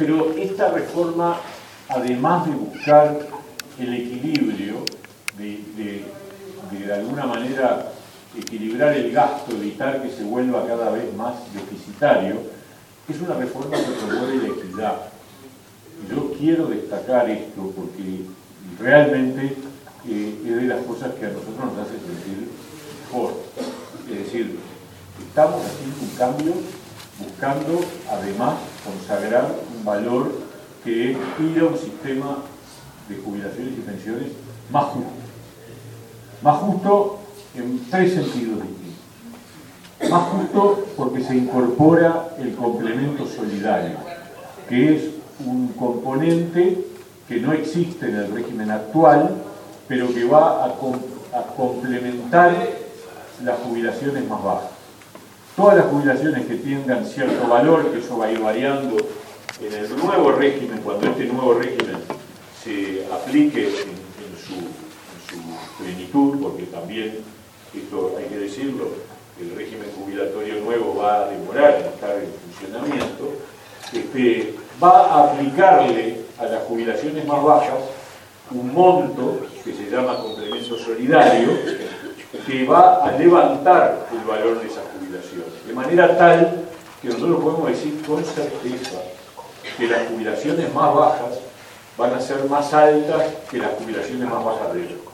Pero esta reforma, además de buscar el equilibrio, de, de, alguna manera equilibrar el gasto, evitar que se vuelva cada vez más deficitario, es una reforma que promueve la equidad. Yo quiero destacar esto porque realmente eh, es de las cosas que a nosotros nos hace sentir mejor. Es decir, estamos haciendo un cambio buscando además consagrar un valor que es ir a un sistema de jubilaciones y pensiones más justo. Más justo en tres sentidos distintos. Más justo porque se incorpora el complemento solidario, que es un componente que no existe en el régimen actual, pero que va a, a complementar las jubilaciones más bajas. Todas las jubilaciones que tengan cierto valor, que eso va a ir variando en el nuevo régimen, cuando este nuevo régimen se aplique en, su, plenitud, porque también, esto hay que decirlo, el régimen jubilatorio nuevo va a demorar en estar en funcionamiento, este, va a aplicarle a las jubilaciones más bajas un monto que se llama complemento solidario, que va a levantar el valor de esas jubilaciones, de manera tal que nosotros podemos decir con certeza que las jubilaciones más bajas van a ser más altas que las jubilaciones más bajas de ellos.